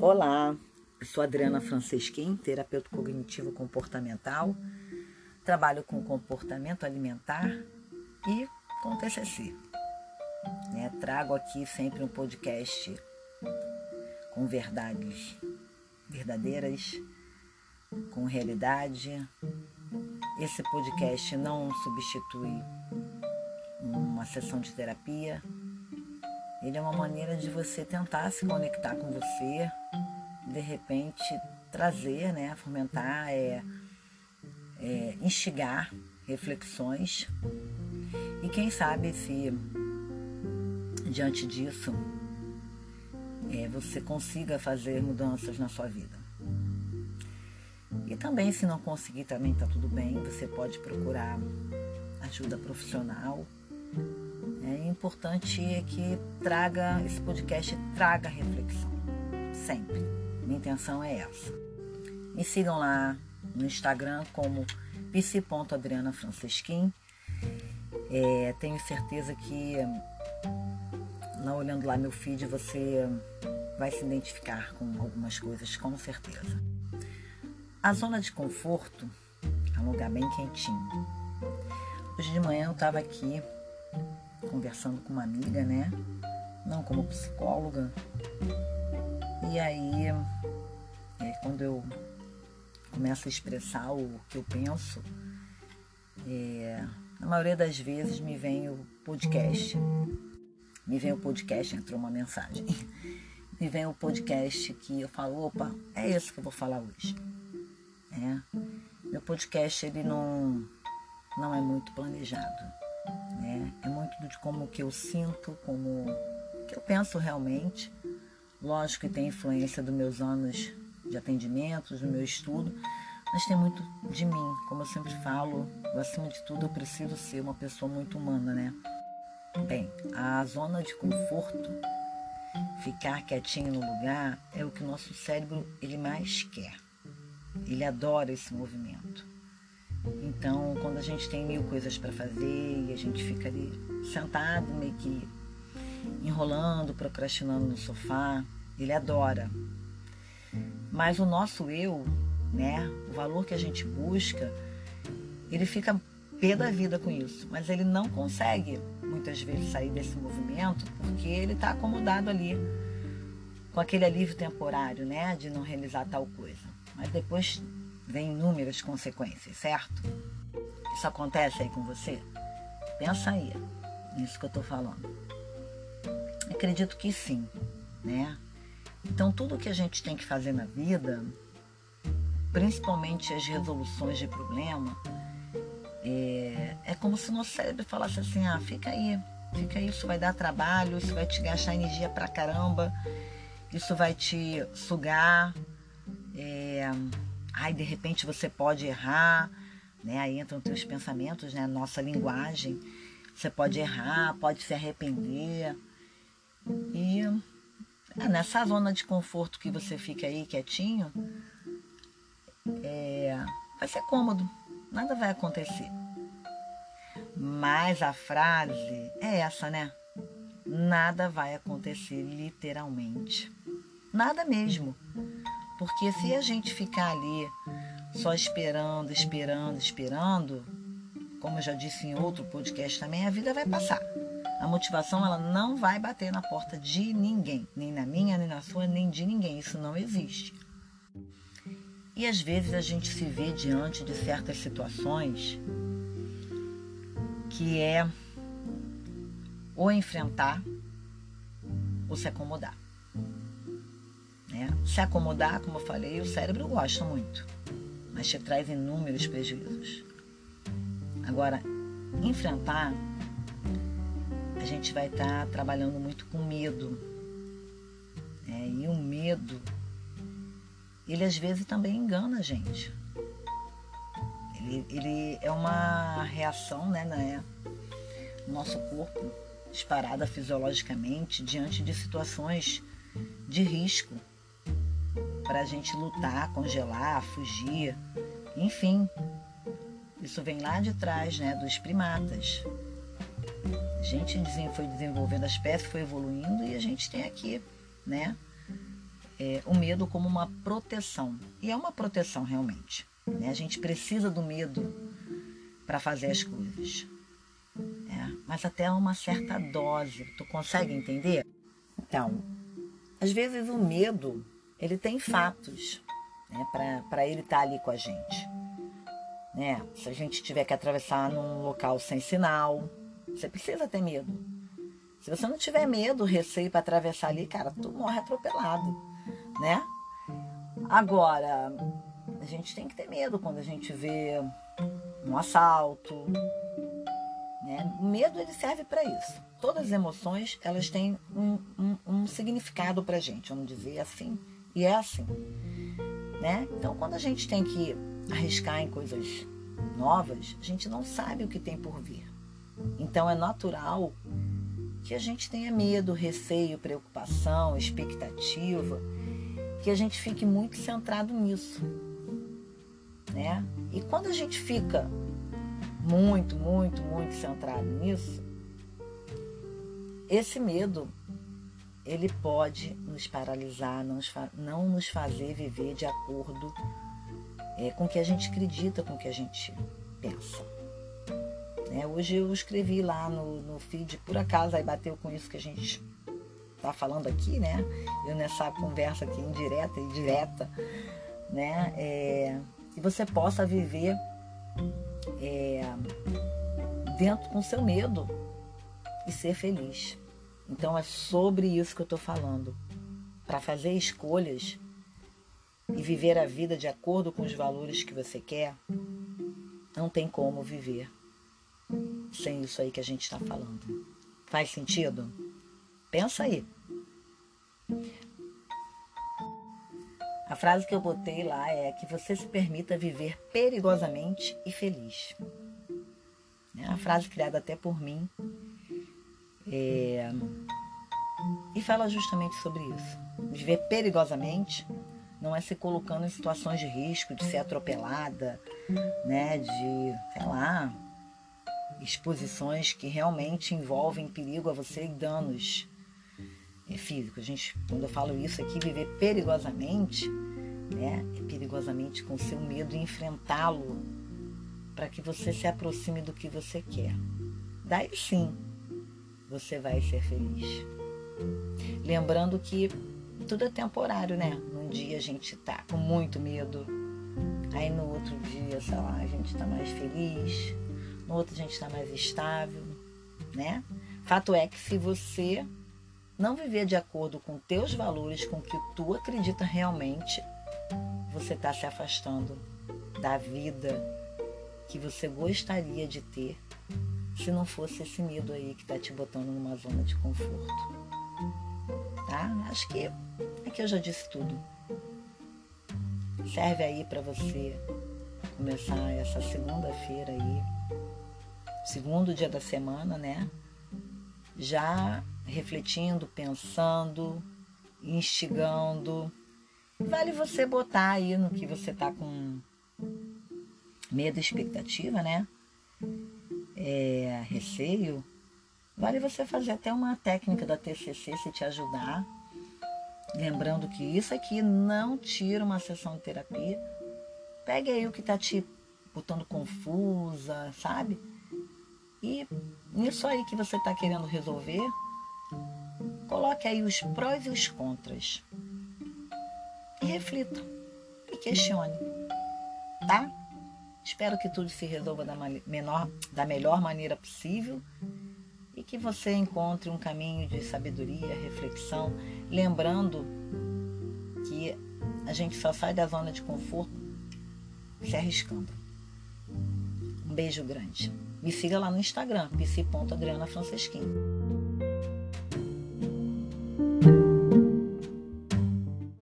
Olá, sou Adriana Francesquim, terapeuta cognitivo comportamental. Trabalho com comportamento alimentar e com TCC. É, trago aqui sempre um podcast com verdades verdadeiras, com realidade. Esse podcast não substitui uma sessão de terapia, ele é uma maneira de você tentar se conectar com você, de repente trazer, né, fomentar, é, é, instigar reflexões. E quem sabe se diante disso é, você consiga fazer mudanças na sua vida. E também se não conseguir também está tudo bem, você pode procurar ajuda profissional é importante que traga esse podcast traga reflexão, sempre. Minha intenção é essa. Me sigam lá no Instagram como psi.adrianafrancesquim. É, tenho certeza que lá olhando lá meu feed você vai se identificar com algumas coisas, com certeza. A zona de conforto é um lugar bem quentinho. Hoje de manhã eu estava aqui conversando com uma amiga, né? Não como psicóloga. E aí, é, quando eu começo a expressar o que eu penso, é, na maioria das vezes me vem o podcast. Me vem o podcast, entrou uma mensagem. Me vem o podcast que eu falo, opa, é isso que eu vou falar hoje. É. Meu podcast ele não, não é muito planejado né? É muito de como que eu sinto, como que eu penso realmente. Lógico que tem influência dos meus anos de atendimento, do meu estudo, mas tem muito de mim. Como eu sempre falo, acima de tudo eu preciso ser uma pessoa muito humana, né? Bem, a zona de conforto, ficar quietinho no lugar, é o que o nosso cérebro ele mais quer. Ele adora esse movimento. Então, quando a gente tem mil coisas para fazer e a gente fica ali sentado, meio que enrolando, procrastinando no sofá, ele adora. Mas o nosso eu, né, o valor que a gente busca, ele fica pé da vida com isso, mas ele não consegue muitas vezes sair desse movimento porque ele está acomodado ali com aquele alívio temporário, né, de não realizar tal coisa. Mas depois vem inúmeras consequências, certo? Isso acontece aí com você? Pensa aí, nisso que eu estou falando. Acredito que sim, né? Então, tudo que a gente tem que fazer na vida, principalmente as resoluções de problema, é, é como se o nosso cérebro falasse assim: ah, fica aí, fica aí, isso vai dar trabalho, isso vai te gastar energia pra caramba, isso vai te sugar. É, ai, de repente você pode errar, né? Aí entram teus pensamentos, né? Nossa linguagem. Você pode errar, pode se arrepender. E é, nessa zona de conforto que você fica aí quietinho, é, vai ser cômodo, nada vai acontecer. Mas a frase é essa, né? Nada vai acontecer literalmente. Nada mesmo. Porque se a gente ficar ali só esperando, esperando, esperando, como eu já disse em outro podcast também, a vida vai passar. A motivação ela não vai bater na porta de ninguém, nem na minha, nem na sua, nem de ninguém. Isso não existe. E às vezes a gente se vê diante de certas situações que é ou enfrentar ou se acomodar. Né? Se acomodar, como eu falei, o cérebro gosta muito, mas te traz inúmeros prejuízos. Agora, enfrentar, a gente vai estar tá trabalhando muito com medo. Né? E o medo, ele às vezes também engana a gente. Ele, ele é uma reação, né, né, no nosso corpo, disparada fisiologicamente diante de situações de risco para a gente lutar, congelar, fugir, enfim. Isso vem lá de trás, né, dos primatas. A gente foi desenvolvendo, a espécie foi evoluindo e a gente tem aqui, né, é, o medo como uma proteção. E é uma proteção realmente. Né? A gente precisa do medo para fazer as coisas. É, mas até uma certa dose. Tu consegue entender? Então, às vezes o medo ele tem fatos né, para ele estar tá ali com a gente. Né? Se a gente tiver que atravessar num local sem sinal, você precisa ter medo. Se você não tiver medo, receio para atravessar ali, cara, tu morre atropelado, né? Agora, a gente tem que ter medo quando a gente vê um assalto, né? O medo ele serve para isso. Todas as emoções elas têm um, um, um significado para gente, vamos dizer assim, e é assim, né? Então, quando a gente tem que arriscar em coisas novas, a gente não sabe o que tem por vir. Então, é natural que a gente tenha medo, receio, preocupação, expectativa, que a gente fique muito centrado nisso, né? E quando a gente fica muito, muito, muito centrado nisso, esse medo ele pode nos paralisar, não nos fazer viver de acordo é, com o que a gente acredita, com o que a gente pensa. Né? Hoje eu escrevi lá no, no feed, por acaso, aí bateu com isso que a gente está falando aqui, né? Eu nessa conversa aqui indireta e direta, né? É, que você possa viver é, dentro com seu medo e ser feliz. Então é sobre isso que eu estou falando. Para fazer escolhas e viver a vida de acordo com os valores que você quer, não tem como viver sem isso aí que a gente está falando. Faz sentido? Pensa aí. A frase que eu botei lá é que você se permita viver perigosamente e feliz. É uma frase criada até por mim. É... E fala justamente sobre isso. Viver perigosamente não é se colocando em situações de risco, de ser atropelada, né, de, sei lá, exposições que realmente envolvem perigo a você e danos é, físicos. Gente, quando eu falo isso aqui, viver perigosamente, né, é perigosamente com seu medo e enfrentá-lo para que você se aproxime do que você quer. Daí sim, você vai ser feliz. Lembrando que tudo é temporário, né? Num dia a gente tá com muito medo, aí no outro dia, sei lá, a gente tá mais feliz, no outro a gente está mais estável, né? Fato é que se você não viver de acordo com teus valores, com o que tu acredita realmente, você está se afastando da vida que você gostaria de ter se não fosse esse medo aí que está te botando numa zona de conforto. Tá? Acho que é que eu já disse tudo. Serve aí para você começar essa segunda-feira aí segundo dia da semana, né? Já refletindo, pensando, instigando. Vale você botar aí no que você tá com medo expectativa, né? É, receio. Vale você fazer até uma técnica da TCC se te ajudar. Lembrando que isso aqui não tira uma sessão de terapia. Pegue aí o que tá te botando confusa, sabe? E nisso aí que você está querendo resolver, coloque aí os prós e os contras. E reflita. E questione. Tá? Espero que tudo se resolva da, menor, da melhor maneira possível e que você encontre um caminho de sabedoria, reflexão, lembrando que a gente só sai da zona de conforto se arriscando. Um beijo grande. Me siga lá no Instagram, psi.adrianafrancesquim.